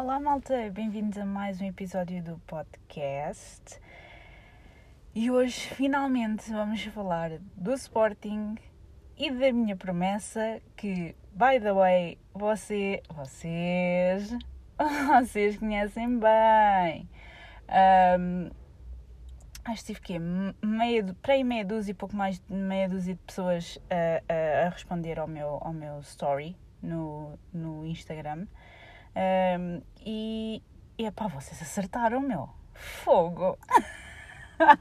Olá, malta, bem-vindos a mais um episódio do podcast. E hoje, finalmente, vamos falar do Sporting e da minha promessa que, by the way, você, vocês, vocês conhecem bem. Um, acho que tive que meia, para aí meia dúzia pouco mais de meia dúzia de pessoas a, a, a responder ao meu, ao meu story no, no Instagram. Um, e, e epá, vocês acertaram, meu. Fogo!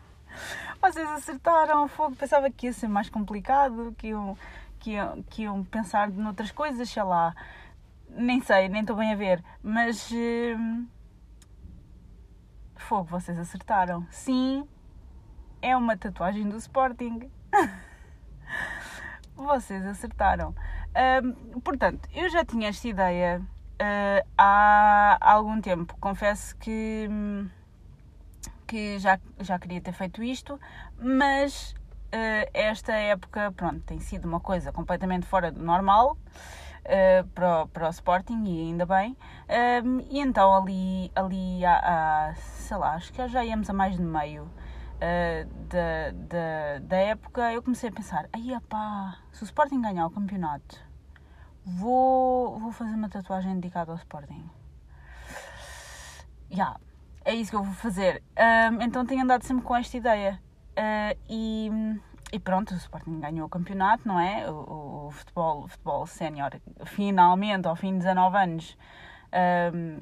vocês acertaram, fogo. Pensava que ia ser mais complicado, que iam, que iam, que iam pensar noutras coisas, sei lá. Nem sei, nem estou bem a ver. Mas. Um, fogo, vocês acertaram. Sim, é uma tatuagem do Sporting. vocês acertaram. Um, portanto, eu já tinha esta ideia uh, há algum tempo. Confesso que, que já, já queria ter feito isto, mas uh, esta época, pronto, tem sido uma coisa completamente fora do normal. Uh, para, o, para o Sporting e ainda bem. Um, e então ali, ali há, há, sei lá, acho que já íamos a mais de meio uh, da, da, da época, eu comecei a pensar, aí pá, se o Sporting ganhar o campeonato, vou, vou fazer uma tatuagem dedicada ao Sporting. Já, yeah, é isso que eu vou fazer. Um, então tenho andado sempre com esta ideia. Uh, e, e pronto, o Sporting ganhou o campeonato, não é? O, o futebol, o futebol sénior, finalmente, ao fim de 19 anos, um,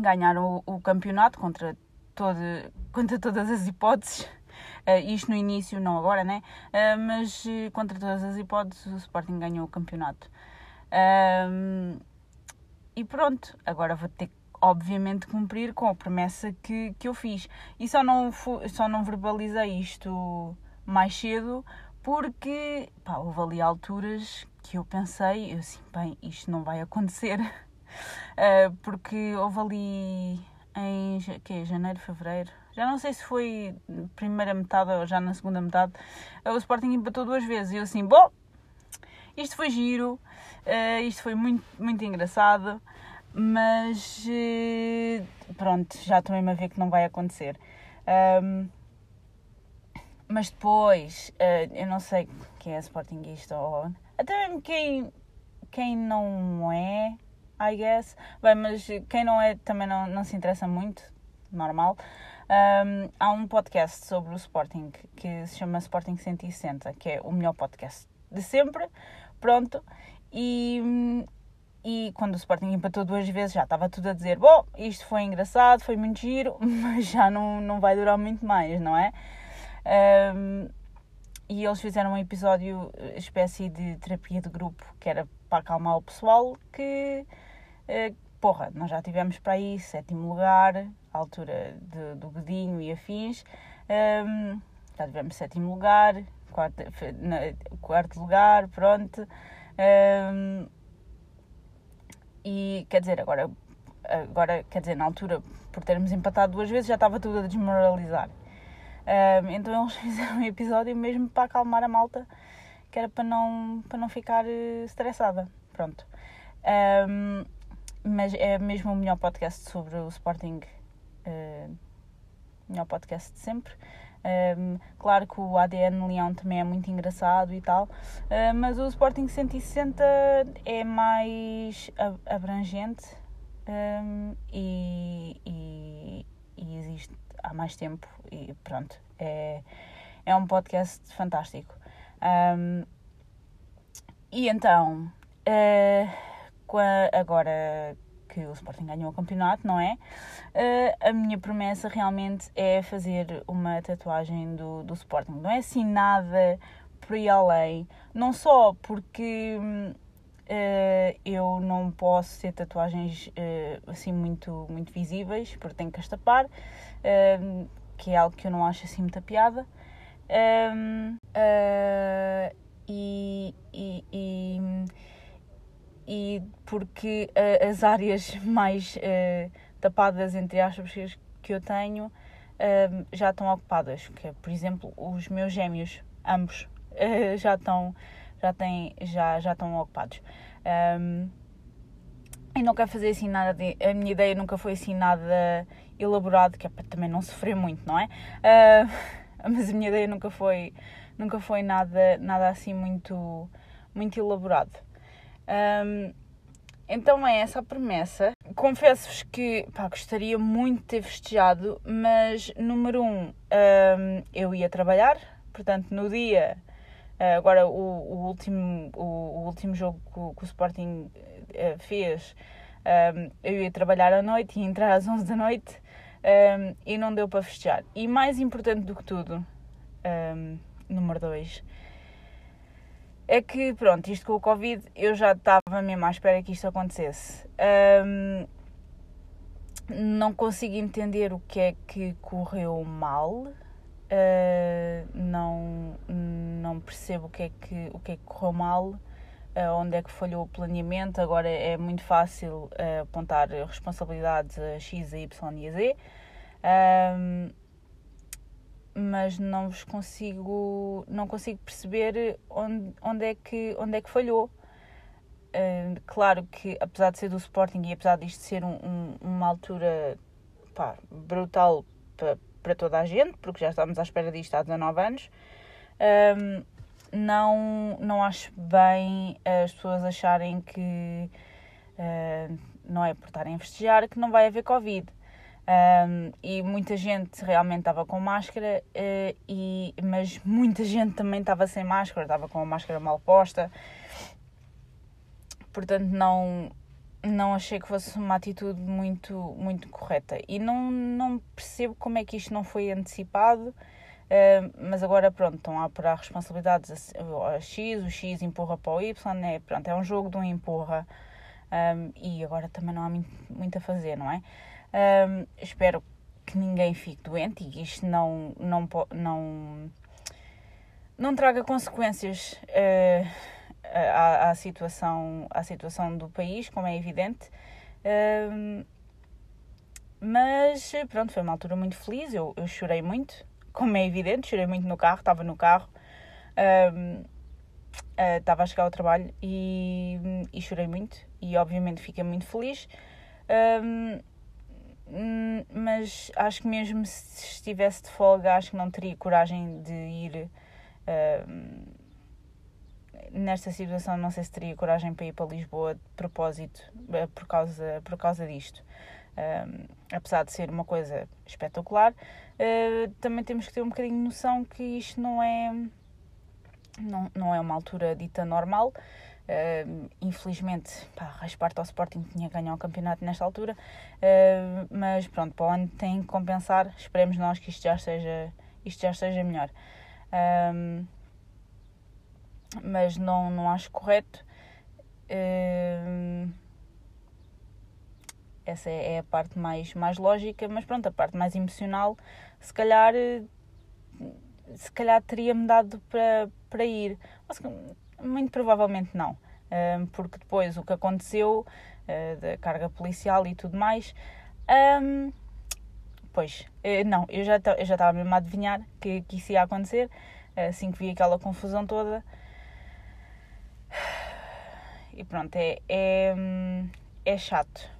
ganharam o, o, campeonato contra, todo, contra todas as hipóteses. Uh, isto no início, não agora, né? Uh, mas uh, contra todas as hipóteses, o Sporting ganhou o campeonato. e pronto, agora vou ter que, obviamente, cumprir com a promessa que, que eu fiz. E só não, só não verbalizei isto mais cedo porque pá, houve ali alturas que eu pensei, eu assim, bem, isto não vai acontecer. porque houve ali em que, janeiro, fevereiro, já não sei se foi primeira metade ou já na segunda metade, o Sporting empatou duas vezes. E eu assim, bom, isto foi giro, uh, isto foi muito, muito engraçado, mas uh, pronto, já estou mesmo a ver que não vai acontecer. Um, mas depois, eu não sei quem é Sportingista ou até mesmo quem, quem não é, I guess. Bem, mas quem não é também não, não se interessa muito, normal. Um, há um podcast sobre o Sporting que se chama Sporting 160, que é o melhor podcast de sempre. Pronto. E, e quando o Sporting empatou duas vezes já estava tudo a dizer: Bom, isto foi engraçado, foi muito giro, mas já não, não vai durar muito mais, não é? Um, e eles fizeram um episódio, espécie de terapia de grupo, que era para acalmar o pessoal, que, uh, porra, nós já tivemos para aí sétimo lugar, altura de, do Godinho e afins. Um, já tivemos sétimo lugar, quarto, na, quarto lugar, pronto. Um, e quer dizer, agora, agora, quer dizer, na altura, por termos empatado duas vezes, já estava tudo a desmoralizar. Um, então eles fizeram um episódio mesmo para acalmar a malta, que era para não, para não ficar eh, estressada. Pronto. Um, mas é mesmo o melhor podcast sobre o Sporting uh, melhor podcast de sempre. Um, ehm, claro que o ADN Leão também é muito engraçado e tal, uh, mas o Sporting 160 é mais abrangente um, ehm, e, e, e, existe há mais tempo e pronto, é, é um podcast fantástico. Um, ehm, e então, uh, agora que o Sporting ganhou o campeonato, não é? Uh, a minha promessa realmente é fazer uma tatuagem do, do Sporting. Não é assim nada por aí além. Não só porque uh, eu não posso ter tatuagens uh, assim muito, muito visíveis, porque tenho que as tapar, que é algo que eu não acho assim muita piada. e, e, e e porque uh, as áreas mais uh, tapadas, entre aspas, que eu tenho uh, já estão ocupadas. Que é, por exemplo, os meus gêmeos, ambos, já estão já têm, já, já estão ocupados. Um, e não quero fazer assim nada de, a minha ideia nunca foi assim nada elaborado que é para também não sofrer muito não é uh, mas a minha ideia nunca foi nunca foi nada nada assim muito muito elaborado um, então é essa a promessa. Confesso-vos que pá, gostaria muito de ter festejado, mas número um, um eu ia trabalhar, portanto no dia, eh, agora o, o último, o, o, último jogo que o, que o Sporting uh, fez, um, eu ia trabalhar à noite, ia entrar às 11 da noite um, e não deu para festejar. E mais importante do que tudo, um, número dois, é que, pronto, isto com o Covid, eu já estava mesmo à espera que isto acontecesse. Um, não consigo entender o que é que correu mal. Uh, não, não percebo o que, é que, o que é que correu mal, uh, onde é que falhou o planeamento. Agora é muito fácil uh, apontar responsabilidades a X, a Y e a Z. Um, mas não vos consigo não consigo perceber onde, onde é que onde é que falhou. Uh, claro que apesar de ser do Sporting e apesar disto ser um, um, uma altura pá, brutal para, para toda a gente porque já estamos à espera disto há 19 anos um, não não acho bem as pessoas acharem que uh, não é por estarem a festejar que não vai haver Covid um, e muita gente realmente estava com máscara, uh, e, mas muita gente também estava sem máscara, estava com a máscara mal posta. Portanto, não, não achei que fosse uma atitude muito, muito correta. E não, não percebo como é que isto não foi antecipado. Uh, mas agora pronto, estão a apurar responsabilidades a, a, X, o X empurra para o Y, né? pronto, é um jogo de um empurra um, e agora também não há muito, muito a fazer, não é? Um, espero que ninguém fique doente e que isto não, não, não, não traga consequências uh, à, à, situação, à situação do país, como é evidente. Um, mas pronto, foi uma altura muito feliz, eu, eu chorei muito, como é evidente, chorei muito no carro, estava no carro, um, uh, eh, estava a chegar ao trabalho e, e, chorei muito e obviamente fiquei muito feliz. Um, mas acho que mesmo se estivesse de folga, acho que não teria coragem de ir. Uh, nesta situação, não sei se teria coragem para ir para Lisboa de propósito uh, por, causa, por causa disto. Uh, apesar de ser uma coisa espetacular, uh, também temos que ter um bocadinho de noção que isto não é, não, não é uma altura dita normal. Uh, infelizmente, pá, resparto ao Sporting tinha ganhado o campeonato nesta altura, uh, mas pronto, para o ano tem que compensar. Esperemos nós que isto já seja, isto já seja melhor. Mas não, não acho correto. essa é, é a parte mais, mais lógica, mas pronto, a parte mais emocional, se calhar, se calhar teria-me dado para, para ir. Muito provavelmente não, porque depois o que aconteceu, ah, da carga policial e tudo mais, pois, eh, não, eu já estava mesmo a adivinhar que, que isso ia acontecer, assim que vi aquela confusão toda. E pronto, é, é, é chato,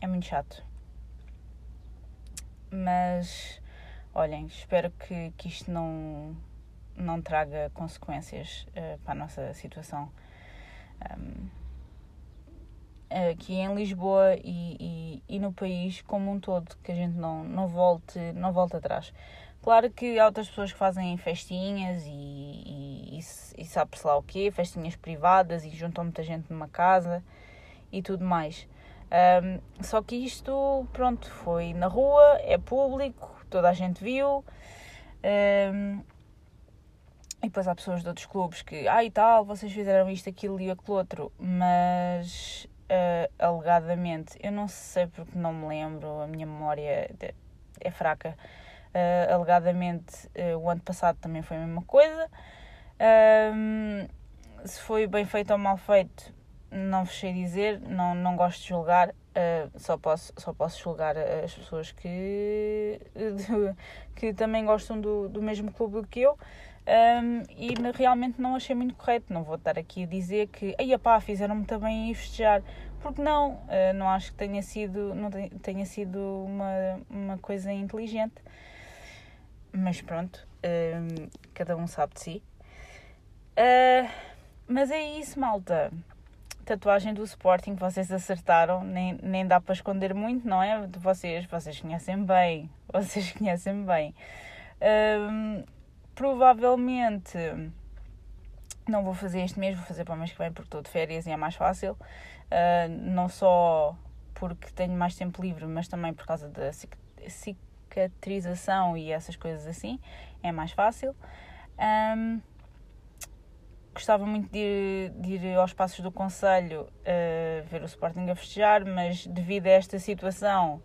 é muito chato. Mas, olhem, espero que, que isto não, não traga consequências uh, para a nossa situação um, aqui em Lisboa e, e, e, no país como um todo, que a gente não, não, volte, não volte atrás. Claro que há outras pessoas que fazem festinhas e, e, e, sabe-se lá o quê, festinhas privadas e juntam muita gente numa casa e tudo mais. Um, só que isto, pronto, foi na rua, é público, toda a gente viu. Um, e depois há pessoas de outros clubes que, ah e tal, vocês fizeram isto, aquilo e aquilo outro, mas uh, alegadamente, eu não sei porque não me lembro, a minha memória é fraca. Uh, alegadamente, uh, o ano passado também foi a mesma coisa. Uh, se foi bem feito ou mal feito, não vos sei dizer, não, não gosto de julgar, só, posso, só posso julgar as pessoas que, que também gostam do, do mesmo clube que eu. Um, e realmente não achei muito correto. Não vou estar aqui a dizer que, aí pá, fizeram muito bem em festejar. porque não? Uh, não acho que tenha sido, não tenha sido uma, uma coisa inteligente. Mas pronto, uh, cada um sabe de si. Uh, mas é isso, malta. Tatuagem do Sporting vocês acertaram, nem, nem dá para esconder muito, não é? De vocês, vocês conhecem bem. Vocês conhecem bem. Uh, provavelmente não vou fazer este mês, vou fazer para o mês que vem porque estou de férias e é mais fácil. Uh, não só porque tenho mais tempo livre, mas também por causa da cicatrização e essas coisas assim, é mais fácil. Um, gostava muito de ir, de ir, aos passos do Conselho uh, ver o Sporting a festejar, mas devido a esta situação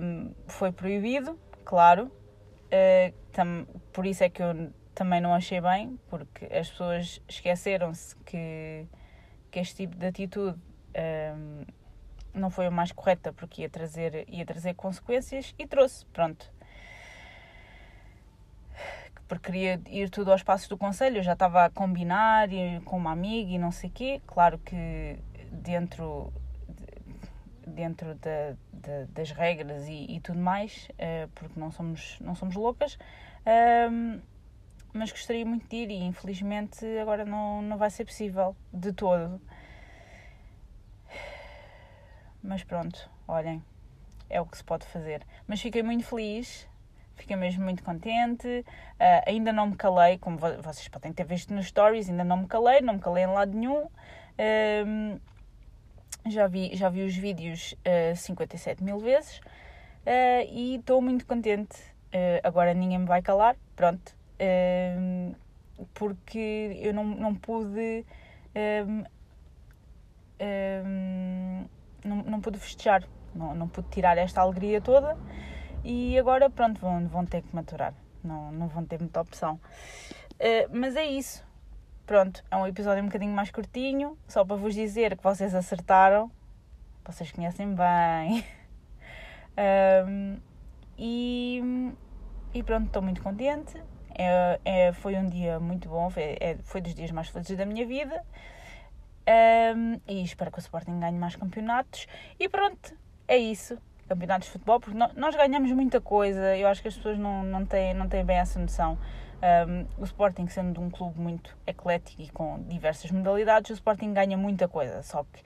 um, foi proibido, claro. Uh, tam, por isso é que eu também não achei bem, porque as pessoas esqueceram-se que, que este tipo de atitude um, não foi a mais correta, porque ia trazer, ia trazer consequências e trouxe, pronto. Porque queria ir tudo aos passos do conselho, eu já estava a combinar com uma amiga e não sei o quê. Claro que dentro, dentro de, de, das regras e, e, tudo mais, uh, porque não somos, não somos loucas. Um, mas gostaria muito de ir e infelizmente agora não, não vai ser possível de todo. Mas pronto, olhem, é o que se pode fazer. Mas fiquei muito feliz, fiquei mesmo muito contente. Uh, ainda não me calei, como vocês podem ter visto nos stories, ainda não me calei, não me calei em lado nenhum. Uh, já, vi, já vi os vídeos uh, ah, 57 mil vezes uh, e estou muito contente. agora ninguém me vai calar, pronto porque eu não, não pude. não, não pude festejar, não, não pude tirar esta alegria toda e agora, pronto, vão, vão ter que maturar, não, não vão ter muita opção. Uh, mas é isso, pronto, é um episódio um bocadinho mais curtinho, só para vos dizer que vocês acertaram, vocês conhecem bem. um, e, e pronto, estou muito contente. É, é, foi um dia muito bom, foi, é, foi dos dias mais felizes da minha vida. Um, e espero que o Sporting ganhe mais campeonatos. E pronto, é isso. Campeonatos de futebol, porque nós ganhamos muita coisa. Eu acho que as pessoas não, não, têm, não têm bem essa noção. Um, o Sporting, sendo um clube muito eclético e com diversas modalidades, o Sporting ganha muita coisa. Só que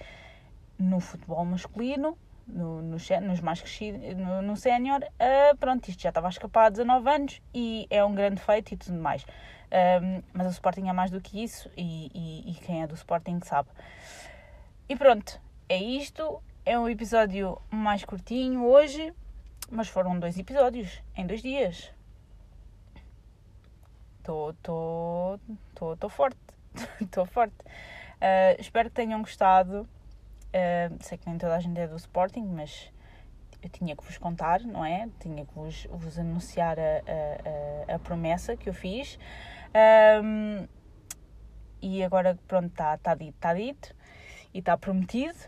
no futebol masculino no, no, nos mais crescidos, no, no sénior, uh, pronto, isto já estava a escapar há 19 anos e é um grande feito e tudo mais. Um, mas o Sporting é mais do que isso e, e, e, quem é do Sporting sabe. E pronto, é isto. É um episódio mais curtinho hoje, mas foram dois episódios em dois dias. Estou forte. Estou forte. Uh, espero que tenham gostado. Uh, sei que nem toda a gente é do Sporting, mas eu tinha que vos contar, não é? Tinha que vos, vos anunciar a, a, a, promessa que eu fiz. Um, e agora, pronto, está tá dito, está dito e está prometido.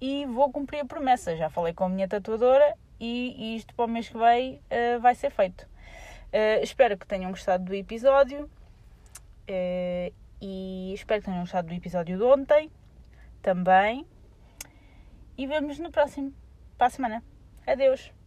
E vou cumprir a promessa. Já falei com a minha tatuadora e, e isto para o mês que vem uh, vai ser feito. Uh, espero que tenham gostado do episódio. Uh, e espero que tenham gostado do episódio de ontem também. E vemos no próximo, para a semana. Adeus!